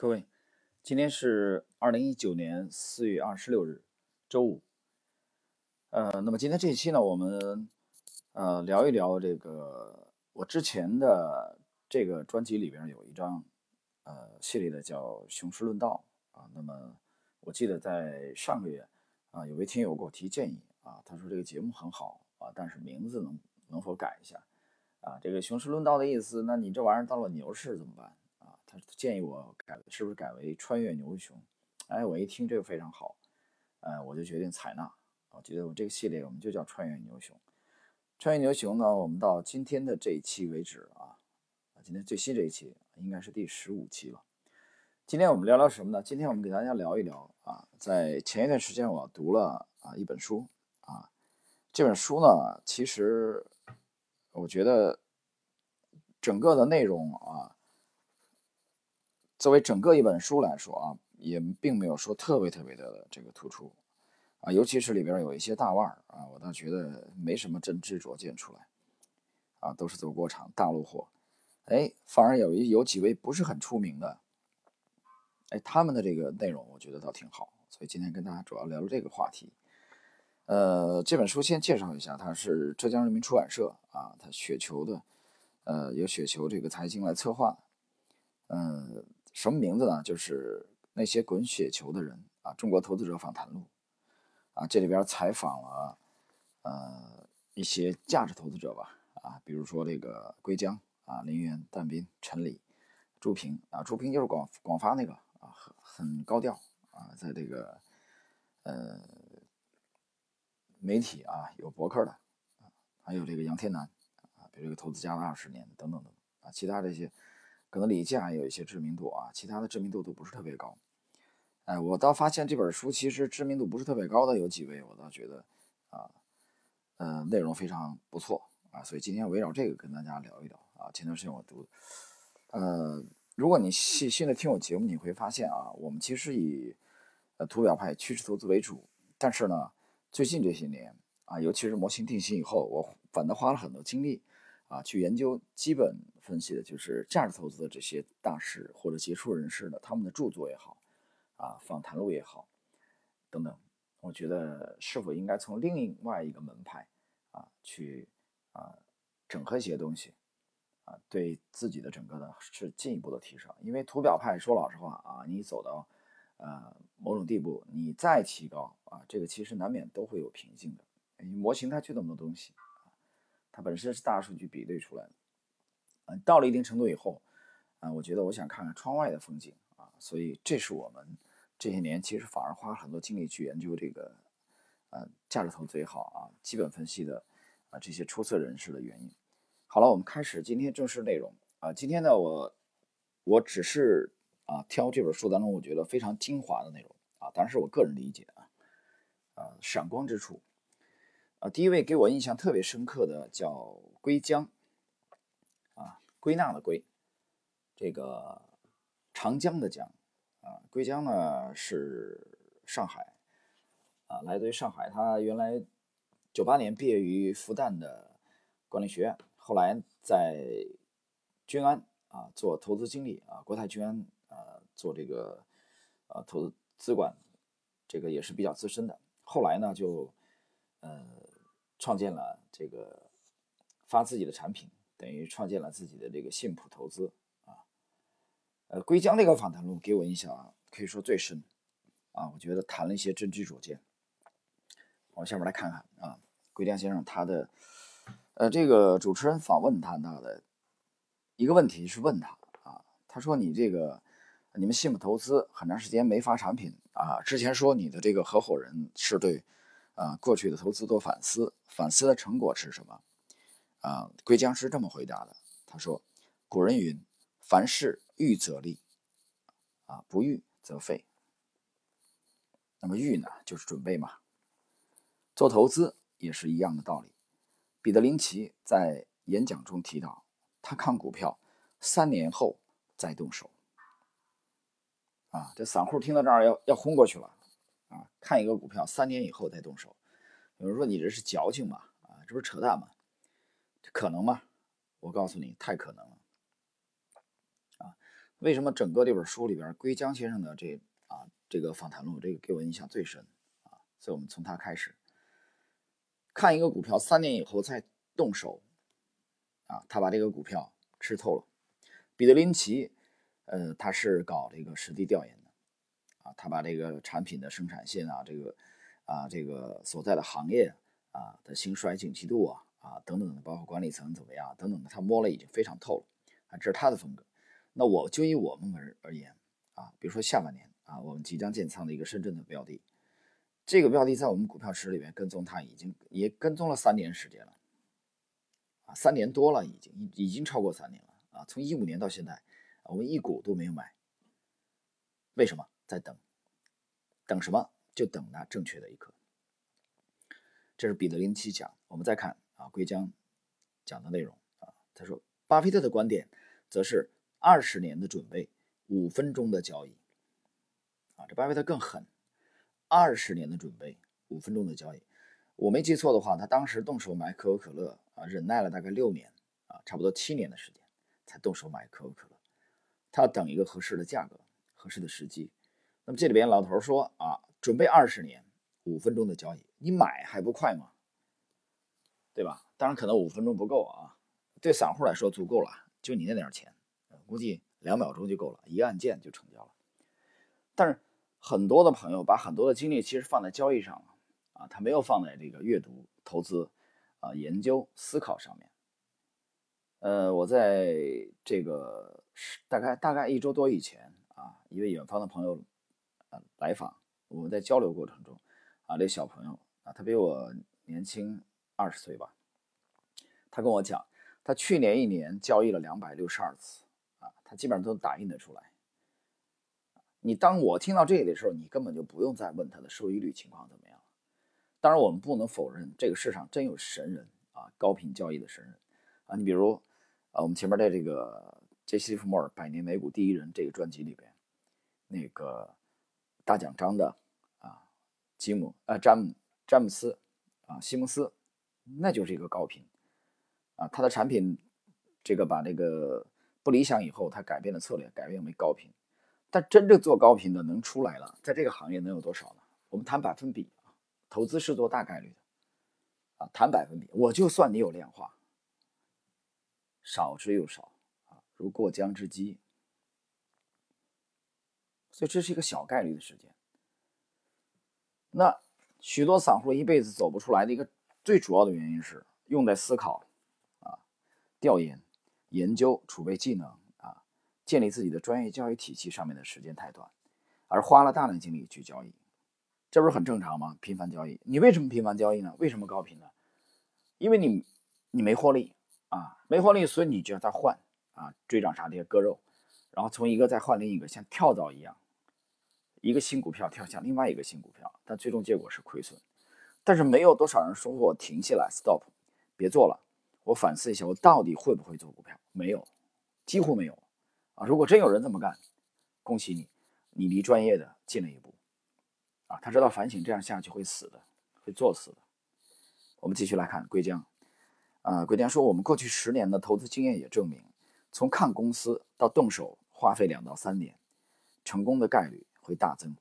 各位，今天是二零一九年四月二十六日，周五。呃，那么今天这一期呢，我们呃聊一聊这个我之前的这个专辑里边有一张呃系列的叫《雄狮论道》啊。那么我记得在上个月啊，有位听友给我提建议啊，他说这个节目很好啊，但是名字能能否改一下啊？这个《雄狮论道》的意思，那你这玩意儿到了牛市怎么办？他建议我改，是不是改为穿越牛熊？哎，我一听这个非常好，呃，我就决定采纳。我觉得我这个系列我们就叫穿越牛熊。穿越牛熊呢，我们到今天的这一期为止啊，今天最新这一期应该是第十五期了。今天我们聊聊什么呢？今天我们给大家聊一聊啊，在前一段时间我读了啊一本书啊，这本书呢，其实我觉得整个的内容啊。作为整个一本书来说啊，也并没有说特别特别的这个突出啊，尤其是里边有一些大腕儿啊，我倒觉得没什么真知灼见出来啊，都是走过场大陆货。哎，反而有一有几位不是很出名的，哎，他们的这个内容我觉得倒挺好，所以今天跟大家主要聊聊这个话题。呃，这本书先介绍一下，它是浙江人民出版社啊，它雪球的，呃，由雪球这个财经来策划，嗯。什么名字呢？就是那些滚雪球的人啊，中国投资者访谈录啊，这里边采访了呃一些价值投资者吧啊，比如说这个归江啊、林源、但斌、陈李、朱平啊，朱平就是广广发那个啊，很很高调啊，在这个呃媒体啊有博客的啊，还有这个杨天南啊，比如这个投资家的二十年等等等啊，其他这些。可能李健也有一些知名度啊，其他的知名度都不是特别高。哎，我倒发现这本书其实知名度不是特别高的有几位，我倒觉得啊，呃，内容非常不错啊，所以今天围绕这个跟大家聊一聊啊。前段时间我读，呃，如果你细心的听我节目，你会发现啊，我们其实以呃图表派趋势投资为主，但是呢，最近这些年啊，尤其是模型定型以后，我反倒花了很多精力。啊，去研究基本分析的就是价值投资的这些大师或者杰出人士的他们的著作也好，啊，访谈录也好，等等，我觉得是否应该从另外一个门派啊去啊整合一些东西啊，对自己的整个的是进一步的提升。因为图表派说老实话啊，你走到呃某种地步，你再提高啊，这个其实难免都会有瓶颈的。因为模型它就那么多东西。它本身是大数据比对出来的，到了一定程度以后，啊，我觉得我想看看窗外的风景啊，所以这是我们这些年其实反而花了很多精力去研究这个，呃，价值投资也好啊，基本分析的啊这些出色人士的原因。好了，我们开始今天正式内容啊。今天呢，我我只是啊挑这本书当中我觉得非常精华的内容啊，当然是我个人理解啊，啊，闪光之处。啊，第一位给我印象特别深刻的叫归江，归纳的归，这个长江的江，啊，归江呢是上海，啊，来自于上海，他原来九八年毕业于复旦的管理学院，后来在君安啊做投资经理啊，国泰君安啊做这个啊投资资管，这个也是比较资深的，后来呢就呃。创建了这个发自己的产品，等于创建了自己的这个信普投资啊。呃，归江那个访谈录给我印象可以说最深啊，我觉得谈了一些真知灼见。我下面来看看啊，归江先生他的呃这个主持人访问他他的一个问题是问他啊，他说你这个你们信普投资很长时间没发产品啊，之前说你的这个合伙人是对。啊，过去的投资做反思，反思的成果是什么？啊，归江是这么回答的。他说：“古人云，凡事预则立，啊，不预则废。那么预呢，就是准备嘛。做投资也是一样的道理。彼得林奇在演讲中提到，他看股票三年后再动手。啊，这散户听到这儿要要昏过去了。”啊，看一个股票三年以后再动手，有人说你这是矫情嘛？啊，这不是扯淡吗？可能吗？我告诉你，太可能了。啊，为什么整个这本书里边归江先生的这啊这个访谈录这个给我印象最深啊？所以我们从他开始看一个股票，三年以后再动手啊，他把这个股票吃透了。彼得林奇，呃，他是搞这个实地调研的啊，他把这个产品的生产线啊，这个啊这个所在的行业啊的兴衰景气度啊啊等等的，包括管理层怎么样等等的，他摸了已经非常透了啊，这是他的风格。那我就以我们而而言啊，比如说下半年啊，我们即将建仓的一个深圳的标的，这个标的在我们股票池里面跟踪它已经也跟踪了三年时间了，啊，三年多了已经已经超过三年了啊，从一五年到现在，我们一股都没有买，为什么？在等，等什么？就等那正确的一刻。这是彼得林奇讲，我们再看啊，归江讲的内容啊，他说，巴菲特的观点则是。二十年的准备，五分钟的交易，啊，这巴菲特更狠。二十年的准备，五分钟的交易，我没记错的话，他当时动手买可口可乐啊，忍耐了大概六年啊，差不多七年的时间才动手买可口可乐。他要等一个合适的价格、合适的时机。那么这里边老头说啊，准备二十年，五分钟的交易，你买还不快吗？对吧？当然可能五分钟不够啊，对散户来说足够了，就你那点钱。估计两秒钟就够了，一按键就成交了。但是很多的朋友把很多的精力其实放在交易上了啊，他没有放在这个阅读、投资、啊研究、思考上面。呃，我在这个大概大概一周多以前啊，一位远方的朋友啊来访，我们在交流过程中啊，这小朋友啊，他比我年轻二十岁吧，他跟我讲，他去年一年交易了两百六十二次啊。他基本上都打印得出来。你当我听到这里的时候，你根本就不用再问他的收益率情况怎么样。当然，我们不能否认这个市场真有神人啊，高频交易的神人啊。你比如啊，我们前面的这个杰西·弗莫尔《百年美股第一人》这个专辑里边，那个大奖章的啊，吉姆啊，詹姆詹姆斯啊，西蒙斯，那就是一个高频啊，他的产品这个把那个。不理想以后，他改变了策略，改变为高频。但真正做高频的能出来了，在这个行业能有多少呢？我们谈百分比啊，投资是做大概率的啊，谈百分比，我就算你有量化，少之又少啊，如过江之鲫。所以这是一个小概率的事件。那许多散户一辈子走不出来的一个最主要的原因是用在思考啊，调研。研究储备技能啊，建立自己的专业教育体系上面的时间太短，而花了大量精力去交易，这不是很正常吗？频繁交易，你为什么频繁交易呢？为什么高频呢？因为你你没获利啊，没获利，所以你就要再换啊，追涨杀跌割肉，然后从一个再换另一个，像跳蚤一样，一个新股票跳向另外一个新股票，但最终结果是亏损。但是没有多少人说过停下来，stop，别做了。我反思一下，我到底会不会做股票？没有，几乎没有啊！如果真有人这么干，恭喜你，你离专业的近了一步啊！他知道反省这样下去会死的，会作死的。我们继续来看桂江啊，桂江说，我们过去十年的投资经验也证明，从看公司到动手花费两到三年，成功的概率会大增。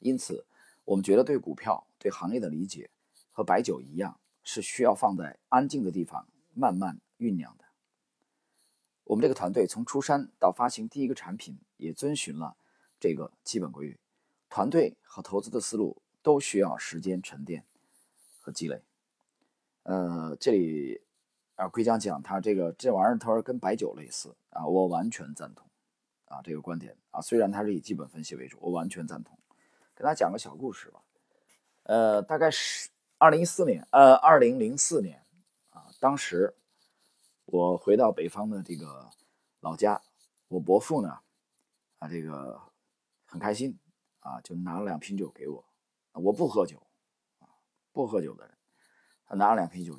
因此，我们觉得对股票、对行业的理解和白酒一样。是需要放在安静的地方慢慢酝酿的。我们这个团队从出山到发行第一个产品，也遵循了这个基本规律。团队和投资的思路都需要时间沉淀和积累。呃，这里啊，归江讲他这个这玩意儿，他说跟白酒类似啊，我完全赞同啊这个观点啊。虽然他是以基本分析为主，我完全赞同。给大家讲个小故事吧。呃，大概是。二零一四年，呃，二零零四年，啊，当时我回到北方的这个老家，我伯父呢，啊，这个很开心，啊，就拿了两瓶酒给我，我不喝酒，啊，不喝酒的人，他拿了两瓶酒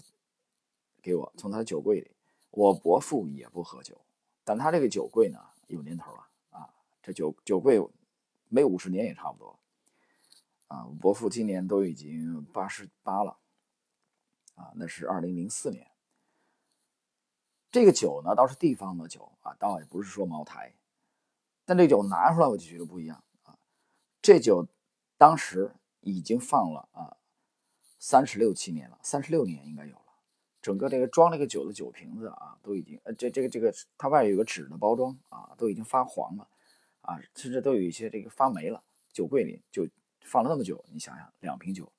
给我，从他的酒柜里，我伯父也不喝酒，但他这个酒柜呢有年头了，啊，这酒酒柜没五十年也差不多。啊，伯父今年都已经八十八了，啊，那是二零零四年。这个酒呢，倒是地方的酒啊，倒也不是说茅台，但这酒拿出来我就觉得不一样啊，这酒当时已经放了啊三十六七年了，三十六年应该有了。整个这个装这个酒的酒瓶子啊，都已经呃这这个这个它外有个纸的包装啊，都已经发黄了啊，甚至都有一些这个发霉了。酒柜里就放了那么久，你想想，两瓶酒，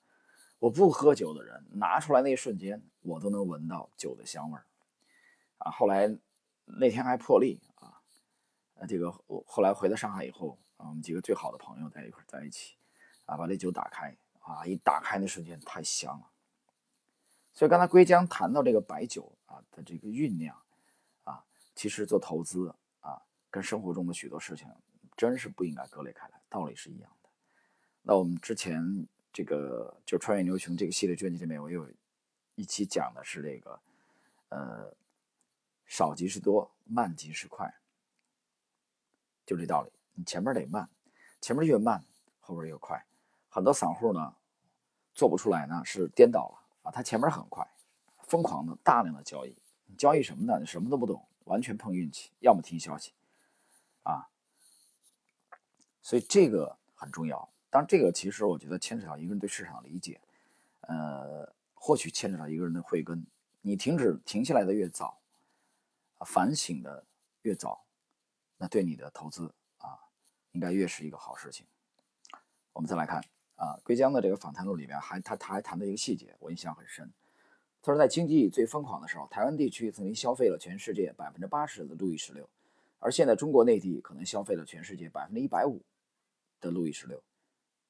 我不喝酒的人拿出来那一瞬间，我都能闻到酒的香味儿啊。后来那天还破例啊，呃，这个我后来回到上海以后啊，我们几个最好的朋友在一块在一起啊，把这酒打开啊，一打开那瞬间太香了。所以刚才归江谈到这个白酒啊的这个酝酿啊，其实做投资啊，跟生活中的许多事情真是不应该割裂开来。道理是一样。那我们之前这个就穿越牛熊这个系列专辑里面，我有一期讲的是这个，呃，少即是多，慢即是快，就这道理。你前面得慢，前面越慢，后边越快。很多散户呢做不出来呢，是颠倒了啊。他前面很快，疯狂的大量的交易，交易什么呢？你什么都不懂，完全碰运气，要么听消息，啊。所以这个很重要，当然这个其实我觉得牵扯到一个人对市场的理解，呃，或许牵扯到一个人的慧根。你停止停下来的越早，啊，反省的越早，那对你的投资啊，应该越是一个好事情。我们再来看啊，归江的这个访谈录里面还他他还谈到一个细节，我印象很深。他说在经济最疯狂的时候，台湾地区曾经消费了全世界百分之八十的路易十六，而现在中国内地可能消费了全世界百分之一百五。的路易十六，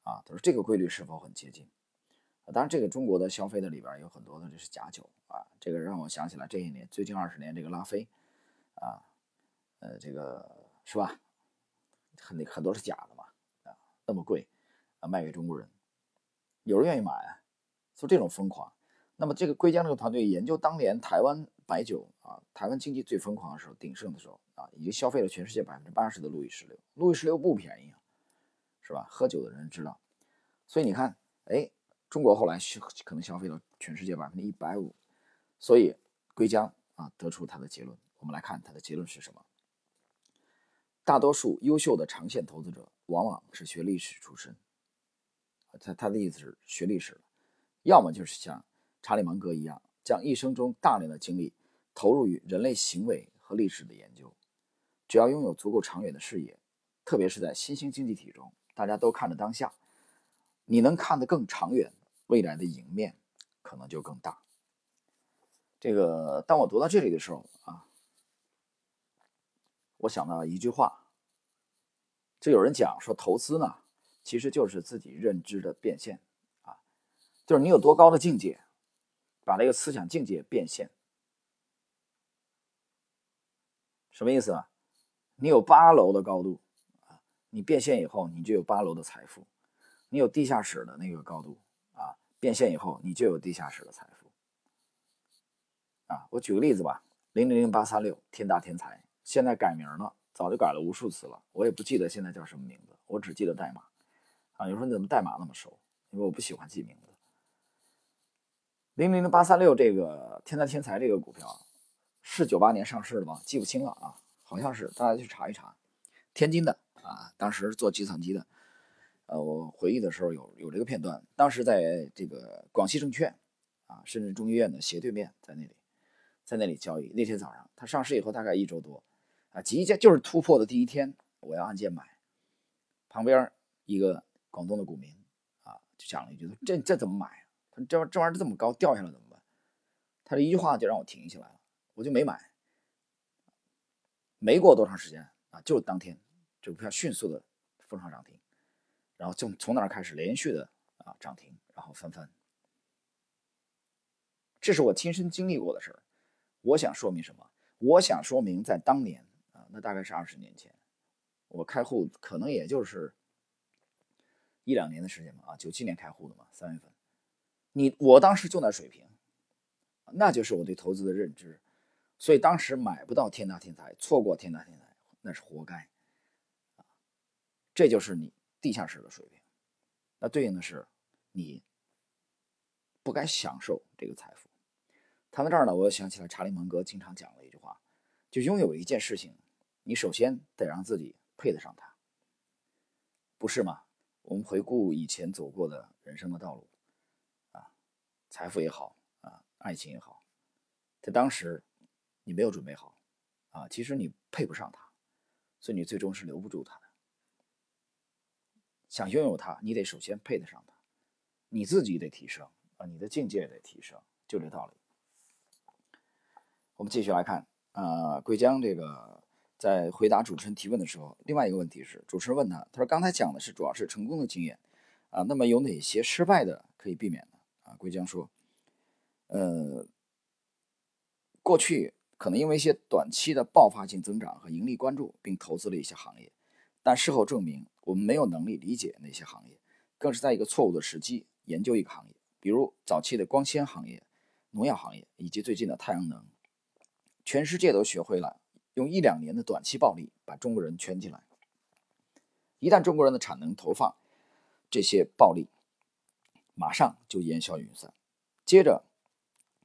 啊，他说这个规律是否很接近？当然，这个中国的消费的里边有很多的这是假酒啊，这个让我想起来这些年最近二十年这个拉菲，啊，呃，这个是吧？很很多是假的嘛，啊，那么贵啊，卖给中国人，有人愿意买，就这种疯狂。那么这个归江这个团队研究当年台湾白酒啊，台湾经济最疯狂的时候、鼎盛的时候啊，已经消费了全世界百分之八十的路易十六，路易十六不便宜啊。是吧？喝酒的人知道，所以你看，哎，中国后来消可能消费了全世界百分之一百五，所以归江啊得出他的结论。我们来看他的结论是什么？大多数优秀的长线投资者往往是学历史出身，他他的意思是学历史，要么就是像查理芒格一样，将一生中大量的精力投入于人类行为和历史的研究。只要拥有足够长远的视野，特别是在新兴经济体中。大家都看着当下，你能看得更长远，未来的赢面可能就更大。这个，当我读到这里的时候啊，我想到一句话，就有人讲说，投资呢，其实就是自己认知的变现啊，就是你有多高的境界，把这个思想境界变现，什么意思啊？你有八楼的高度。你变现以后，你就有八楼的财富；你有地下室的那个高度啊，变现以后，你就有地下室的财富。啊，我举个例子吧，零零零八三六天大天才现在改名了，早就改了无数次了，我也不记得现在叫什么名字，我只记得代码。啊，有人说你怎么代码那么熟？因为我不喜欢记名字。零零零八三六这个天大天才这个股票是九八年上市的吗？记不清了啊，好像是，大家去查一查，天津的。啊，当时做计算机的，呃，我回忆的时候有有这个片段。当时在这个广西证券，啊，深圳中医院的斜对面，在那里，在那里交易。那天早上，它上市以后大概一周多，啊，即将就是突破的第一天，我要按键买。旁边一个广东的股民，啊，就讲了一句：“这这怎么买？他这这玩意儿这么高，掉下来怎么办？”他这一句话就让我停下来了，我就没买。没过多长时间啊，就是当天。股票迅速的封上涨停，然后就从那儿开始连续的啊涨停，然后翻番。这是我亲身经历过的事儿。我想说明什么？我想说明在当年啊，那大概是二十年前，我开户可能也就是一两年的时间吧啊，九七年开户的嘛，三月份。你我当时就那水平，那就是我对投资的认知。所以当时买不到天大天才，错过天大天才，那是活该。这就是你地下室的水平，那对应的是你不该享受这个财富。谈到这儿呢，我又想起来查理芒格经常讲的一句话，就拥有一件事情，你首先得让自己配得上它，不是吗？我们回顾以前走过的人生的道路，啊，财富也好，啊，爱情也好，在当时你没有准备好，啊，其实你配不上它，所以你最终是留不住它的。想拥有它，你得首先配得上它，你自己得提升啊，你的境界也得提升，就这道理。我们继续来看，啊，桂江这个在回答主持人提问的时候，另外一个问题是，主持人问他，他说刚才讲的是主要是成功的经验，啊，那么有哪些失败的可以避免呢？啊，桂江说，呃，过去可能因为一些短期的爆发性增长和盈利关注，并投资了一些行业。但事后证明，我们没有能力理解那些行业，更是在一个错误的时机研究一个行业，比如早期的光纤行业、农药行业，以及最近的太阳能。全世界都学会了用一两年的短期暴利把中国人圈进来。一旦中国人的产能投放，这些暴利马上就烟消云散。接着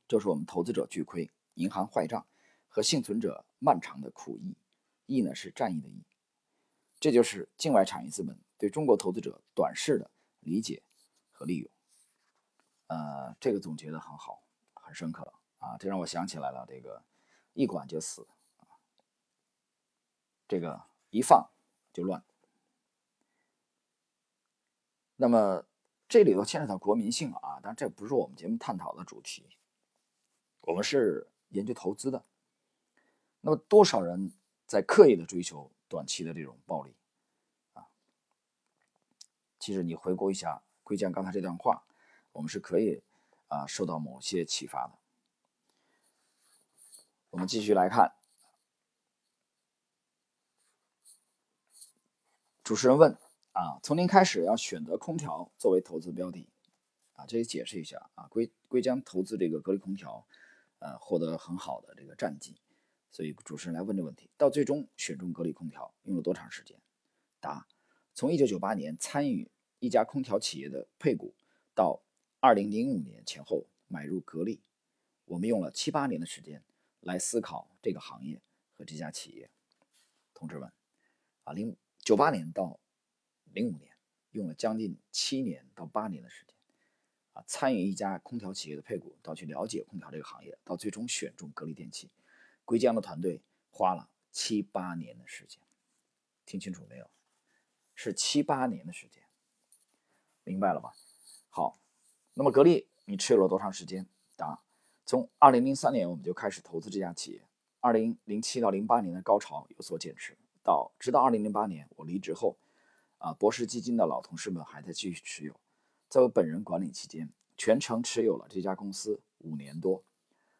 就是我们投资者巨亏、银行坏账和幸存者漫长的苦役。役呢是战役的役。这就是境外产业资本对中国投资者短视的理解和利用。呃，这个总结的很好，很深刻啊！这让我想起来了，这个一管就死，这个一放就乱。那么这里头牵扯到国民性啊，但这不是我们节目探讨的主题。我们是研究投资的，那么多少人在刻意的追求？短期的这种暴利，啊，其实你回顾一下桂江刚才这段话，我们是可以啊受到某些启发的。我们继续来看，主持人问啊，从零开始要选择空调作为投资标的，啊，这里解释一下啊，桂桂江投资这个格力空调，呃，获得很好的这个战绩。所以主持人来问这个问题：到最终选中格力空调用了多长时间？答：从1998年参与一家空调企业的配股，到2005年前后买入格力，我们用了七八年的时间来思考这个行业和这家企业。同志们，啊，零九八年到零五年用了将近七年到八年的时间，啊，参与一家空调企业的配股，到去了解空调这个行业，到最终选中格力电器。归江的团队花了七八年的时间，听清楚没有？是七八年的时间，明白了吧？好，那么格力你持有了多长时间？答：从二零零三年我们就开始投资这家企业，二零零七到零八年的高潮有所减持，到直到二零零八年我离职后，啊，博时基金的老同事们还在继续持有，在我本人管理期间，全程持有了这家公司五年多，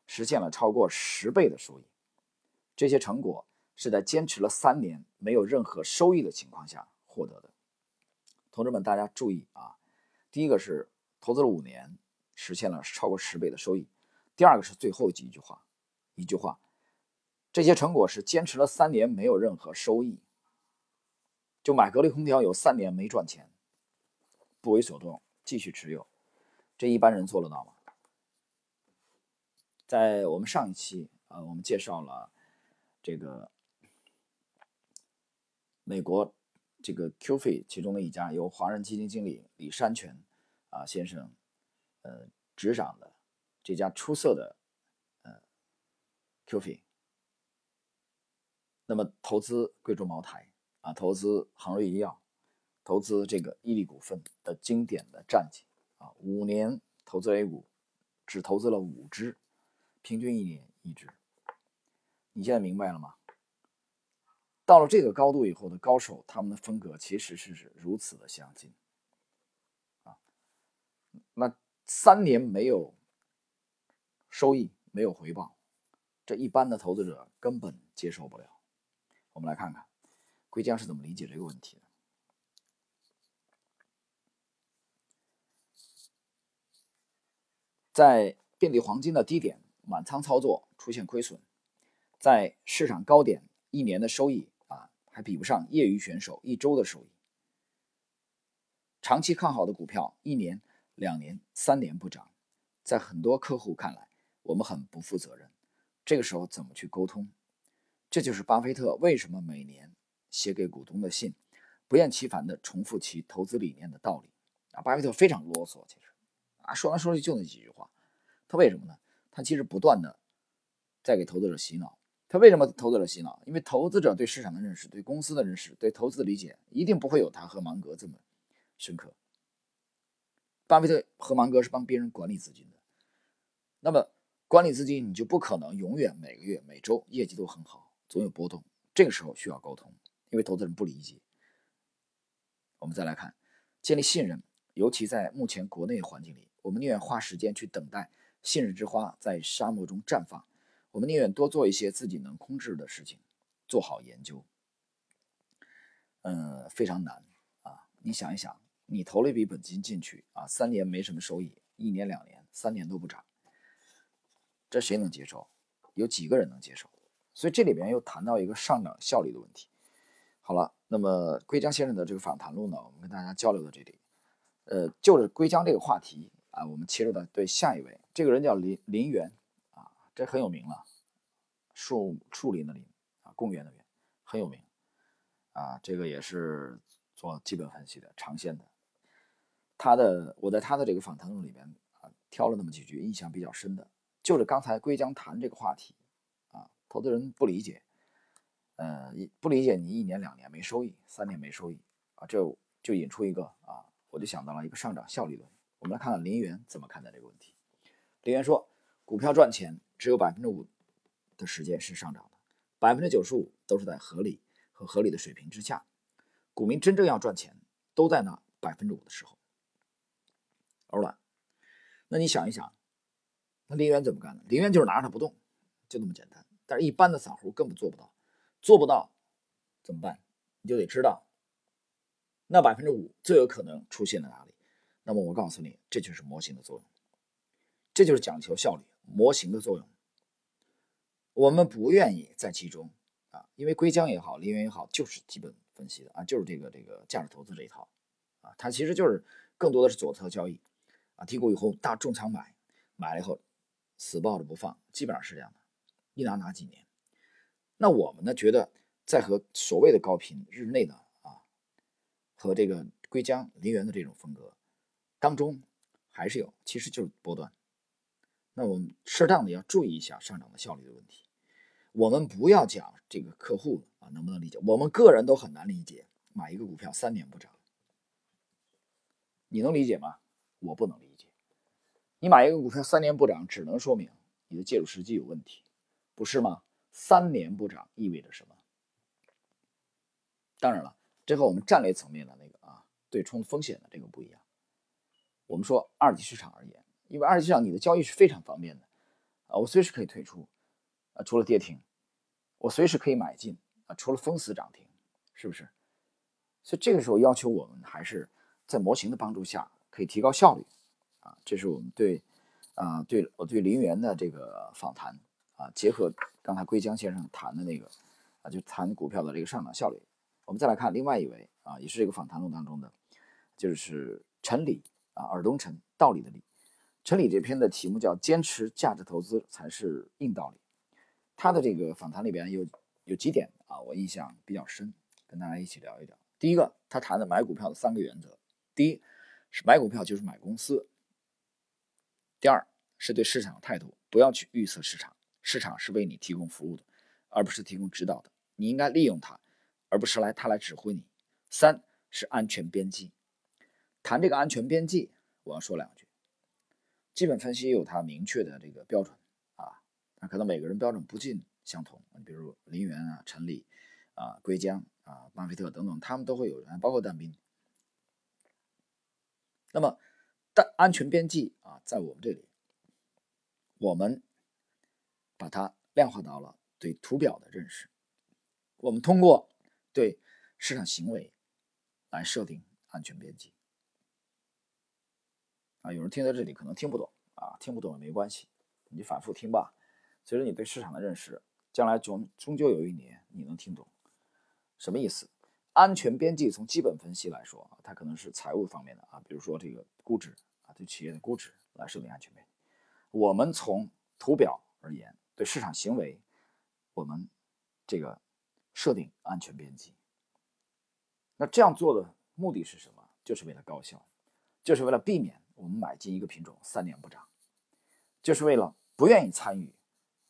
实现了超过十倍的收益。这些成果是在坚持了三年没有任何收益的情况下获得的。同志们，大家注意啊！第一个是投资了五年，实现了超过十倍的收益；第二个是最后几句话，一句话，这些成果是坚持了三年没有任何收益。就买格力空调有三年没赚钱，不为所动，继续持有，这一般人做得到吗？在我们上一期啊，我们介绍了。这个美国这个 Q 费其中的一家由华人基金经理李山泉啊先生呃执掌的这家出色的呃 Q 费，那么投资贵州茅台啊，投资恒瑞医药，投资这个伊利股份的经典的战绩啊，五年投资 A 股只投资了五只，平均一年一只。你现在明白了吗？到了这个高度以后的高手，他们的风格其实是如此的相近啊。那三年没有收益，没有回报，这一般的投资者根本接受不了。我们来看看归江是怎么理解这个问题的。在遍地黄金的低点满仓操作出现亏损。在市场高点，一年的收益啊，还比不上业余选手一周的收益。长期看好的股票，一年、两年、三年不涨，在很多客户看来，我们很不负责任。这个时候怎么去沟通？这就是巴菲特为什么每年写给股东的信，不厌其烦地重复其投资理念的道理。啊，巴菲特非常啰嗦，其实啊，说来说去就那几句话。他为什么呢？他其实不断的在给投资者洗脑。他为什么投资者洗脑？因为投资者对市场的认识、对公司的认识、对投资的理解，一定不会有他和芒格这么深刻。巴菲特和芒格是帮别人管理资金的，那么管理资金，你就不可能永远每个月、每周业绩都很好，总有波动。这个时候需要沟通，因为投资人不理解。我们再来看，建立信任，尤其在目前国内环境里，我们宁愿花时间去等待信任之花在沙漠中绽放。我们宁愿多做一些自己能控制的事情，做好研究。嗯，非常难啊！你想一想，你投了一笔本金进去啊，三年没什么收益，一年两年、三年都不涨，这谁能接受？有几个人能接受？所以这里边又谈到一个上涨效率的问题。好了，那么归江先生的这个访谈录呢，我们跟大家交流到这里。呃，就着归江这个话题啊，我们切入到对下一位，这个人叫林林园。这很有名了，树树林的林啊，公园的园，很有名啊。这个也是做基本分析的，长线的。他的我在他的这个访谈录里边啊，挑了那么几句印象比较深的，就是刚才归江谈这个话题啊，投资人不理解，呃，不理解你一年两年没收益，三年没收益啊，这就引出一个啊，我就想到了一个上涨效率论。我们来看看林园怎么看待这个问题。林园说，股票赚钱。只有百分之五的时间是上涨的，百分之九十五都是在合理和合理的水平之下。股民真正要赚钱，都在那百分之五的时候。欧了，那你想一想，那林园怎么干的？林园就是拿着它不动，就那么简单。但是，一般的散户根本做不到，做不到怎么办？你就得知道，那百分之五最有可能出现在哪里。那么，我告诉你，这就是模型的作用，这就是讲求效率。模型的作用，我们不愿意在其中啊，因为硅江也好，林园也好，就是基本分析的啊，就是这个这个价值投资这一套啊，它其实就是更多的是左侧交易啊，低估以后大重仓买，买了以后死抱着不放，基本上是这样的，一拿拿几年。那我们呢，觉得在和所谓的高频日内的啊，和这个硅江林园的这种风格当中，还是有，其实就是波段。那我们适当的要注意一下上涨的效率的问题。我们不要讲这个客户啊能不能理解，我们个人都很难理解，买一个股票三年不涨，你能理解吗？我不能理解。你买一个股票三年不涨，只能说明你的介入时机有问题，不是吗？三年不涨意味着什么？当然了，这和我们战略层面的那个啊对冲风险的这个不一样。我们说二级市场而言。因为二级市场你的交易是非常方便的，啊，我随时可以退出，啊，除了跌停，我随时可以买进，啊，除了封死涨停，是不是？所以这个时候要求我们还是在模型的帮助下可以提高效率，啊，这是我们对，啊，对我对林园的这个访谈，啊，结合刚才归江先生谈的那个，啊，就谈股票的这个上涨效率，我们再来看另外一位，啊，也是这个访谈录当中的，就是陈理，啊，尔东陈，道理的理。陈理这篇的题目叫“坚持价值投资才是硬道理”。他的这个访谈里边有有几点啊，我印象比较深，跟大家一起聊一聊。第一个，他谈的买股票的三个原则：第一是买股票就是买公司；第二是对市场的态度，不要去预测市场，市场是为你提供服务的，而不是提供指导的，你应该利用它，而不是来它来指挥你。三是安全边际。谈这个安全边际，我要说两句。基本分析有它明确的这个标准啊，那可能每个人标准不尽相同。比如林园啊、陈理啊、归江啊、巴菲特等等，他们都会有人，包括但斌。那么，但安全边际啊，在我们这里，我们把它量化到了对图表的认识，我们通过对市场行为来设定安全边际。啊，有人听到这里可能听不懂啊，听不懂也没关系，你反复听吧。随着你对市场的认识，将来终终究有一年你能听懂什么意思。安全边际从基本分析来说啊，它可能是财务方面的啊，比如说这个估值啊，对企业的估值来设定安全边际。我们从图表而言，对市场行为，我们这个设定安全边际那这样做的目的是什么？就是为了高效，就是为了避免我们买进一个品种三年不涨，就是为了不愿意参与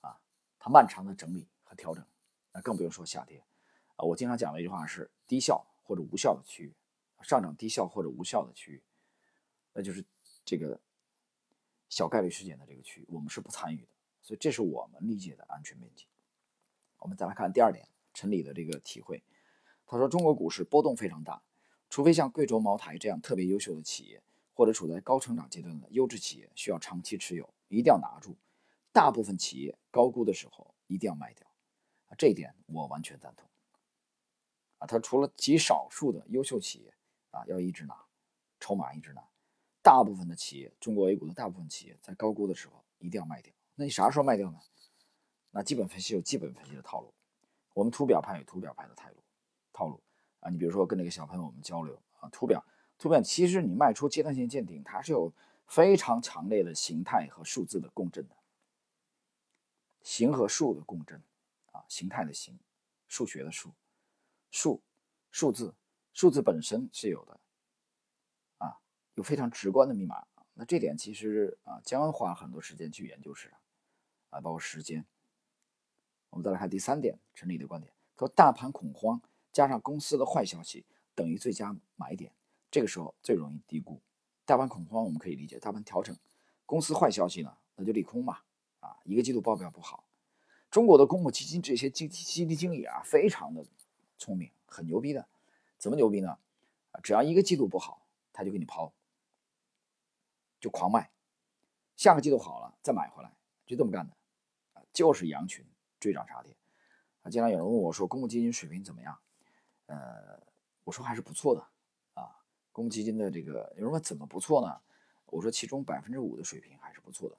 啊它漫长的整理和调整。那更不用说下跌啊！我经常讲的一句话是低效或者无效的区域，上涨低效或者无效的区域，那就是这个小概率事件的这个区域，我们是不参与的。所以这是我们理解的安全边际。我们再来看第二点，陈理的这个体会。他说，中国股市波动非常大，除非像贵州茅台这样特别优秀的企业，或者处在高成长阶段的优质企业，需要长期持有，一定要拿住。大部分企业高估的时候，一定要卖掉。啊这一点我完全赞同。啊，他除了极少数的优秀企业啊要一直拿，筹码一直拿，大部分的企业，中国 A 股的大部分企业在高估的时候一定要卖掉。那你啥时候卖掉呢？那基本分析有基本分析的套路，我们图表派有图表派的套路套路啊。你比如说跟那个小朋友我们交流啊，图表图表其实你卖出阶段性见顶，它是有非常强烈的形态和数字的共振的，形和数的共振。啊，形态的形，数学的数，数，数字，数字本身是有的，啊，有非常直观的密码。那这点其实啊，将花很多时间去研究市场，啊，包括时间。我们再来看第三点，陈理的观点，说大盘恐慌加上公司的坏消息等于最佳买点，这个时候最容易低估。大盘恐慌我们可以理解，大盘调整，公司坏消息呢，那就利空嘛，啊，一个季度报表不好。中国的公募基金这些基基金经理啊，非常的聪明，很牛逼的。怎么牛逼呢？啊，只要一个季度不好，他就给你抛，就狂卖。下个季度好了再买回来，就这么干的。就是羊群追涨杀跌。啊，经常有人问我说，公募基金水平怎么样？呃，我说还是不错的。公积金的这个有人问怎么不错呢？我说其中百分之五的水平还是不错的。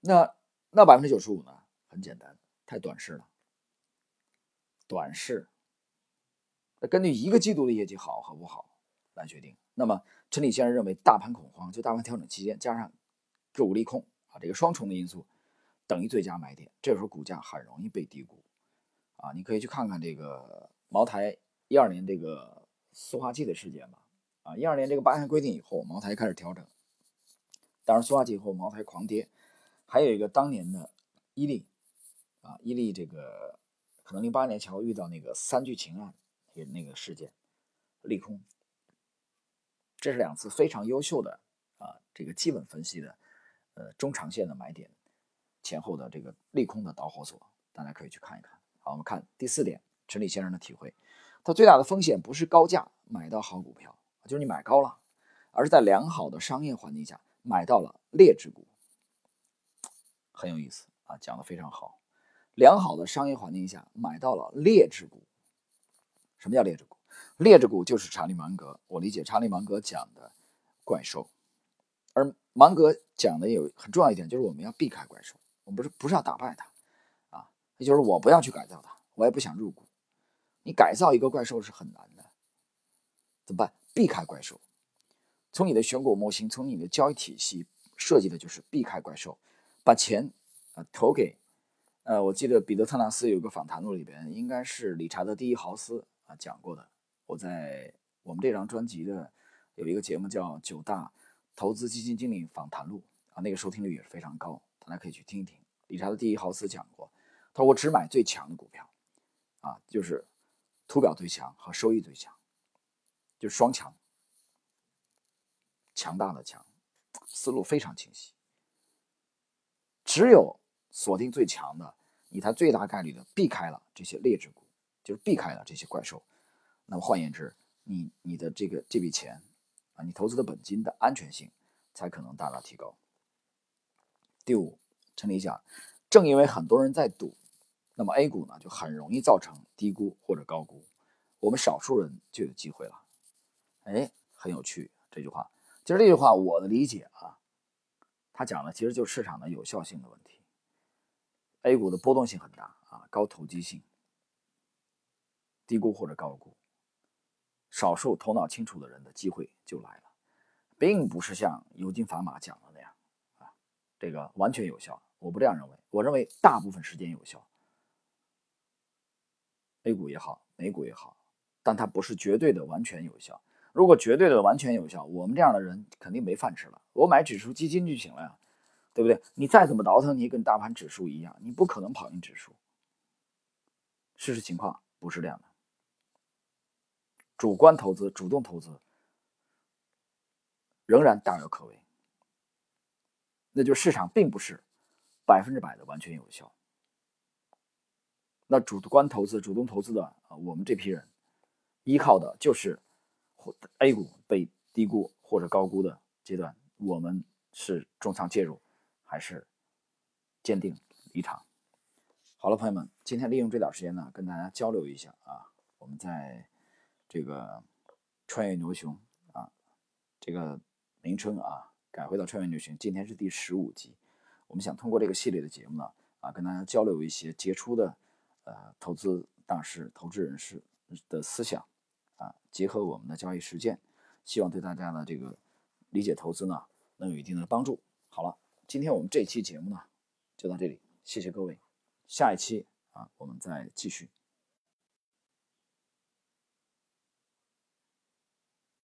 那那百分之九十五呢？很简单，太短视了。短视，那根据一个季度的业绩好和不好来决定。那么陈理先生认为，大盘恐慌就大盘调整期间加上个股利空啊，这个双重的因素等于最佳买点。这时候股价很容易被低估啊！你可以去看看这个茅台一二年这个塑化剂的事件吧。啊，一二年这个八项规定以后，茅台开始调整，当然塑化剂以后茅台狂跌。还有一个当年的伊利，啊，伊利这个可能零八年前后遇到那个三聚氰胺也那个事件，利空，这是两次非常优秀的啊，这个基本分析的呃中长线的买点前后的这个利空的导火索，大家可以去看一看。好，我们看第四点，陈理先生的体会，它最大的风险不是高价买到好股票，就是你买高了，而是在良好的商业环境下买到了劣质股。很有意思啊，讲的非常好。良好的商业环境下买到了劣质股。什么叫劣质股？劣质股就是查理芒格，我理解查理芒格讲的怪兽。而芒格讲的有很重要一点，就是我们要避开怪兽，我们不是不是要打败它啊，也就是我不要去改造它，我也不想入股。你改造一个怪兽是很难的，怎么办？避开怪兽。从你的选股模型，从你的交易体系设计的就是避开怪兽。把钱啊投给，呃，我记得彼得特纳斯有个访谈录里边，应该是理查德第一豪斯啊讲过的。我在我们这张专辑的有一个节目叫《九大投资基金经理访谈录》啊，那个收听率也是非常高，大家可以去听一听。理查德第一豪斯讲过，他说我只买最强的股票，啊，就是图表最强和收益最强，就是双强，强大的强，思路非常清晰。只有锁定最强的，你才最大概率的避开了这些劣质股，就是避开了这些怪兽。那么换言之，你你的这个这笔钱啊，你投资的本金的安全性才可能大大提高。第五，陈理讲，正因为很多人在赌，那么 A 股呢就很容易造成低估或者高估，我们少数人就有机会了。哎，很有趣这句话。其实这句话我的理解啊。他讲的其实就是市场的有效性的问题。A 股的波动性很大啊，高投机性，低估或者高估，少数头脑清楚的人的机会就来了，并不是像尤金·法玛讲的那样啊，这个完全有效。我不这样认为，我认为大部分时间有效。A 股也好，美股也好，但它不是绝对的完全有效。如果绝对的完全有效，我们这样的人肯定没饭吃了。我买指数基金就行了呀，对不对？你再怎么倒腾，你跟大盘指数一样，你不可能跑赢指数。事实情况不是这样的，主观投资、主动投资仍然大有可为。那就市场并不是百分之百的完全有效。那主观投资、主动投资的啊，我们这批人依靠的就是 A 股被低估或者高估的阶段，我们是重仓介入还是坚定离场？好了，朋友们，今天利用这点时间呢，跟大家交流一下啊，我们在这个穿越牛熊啊这个名称啊改回到穿越牛熊，今天是第十五集，我们想通过这个系列的节目呢啊，跟大家交流一些杰出的。呃，投资大师、投资人士的思想啊，结合我们的交易实践，希望对大家的这个理解投资呢，能有一定的帮助。好了，今天我们这期节目呢，就到这里，谢谢各位，下一期啊，我们再继续。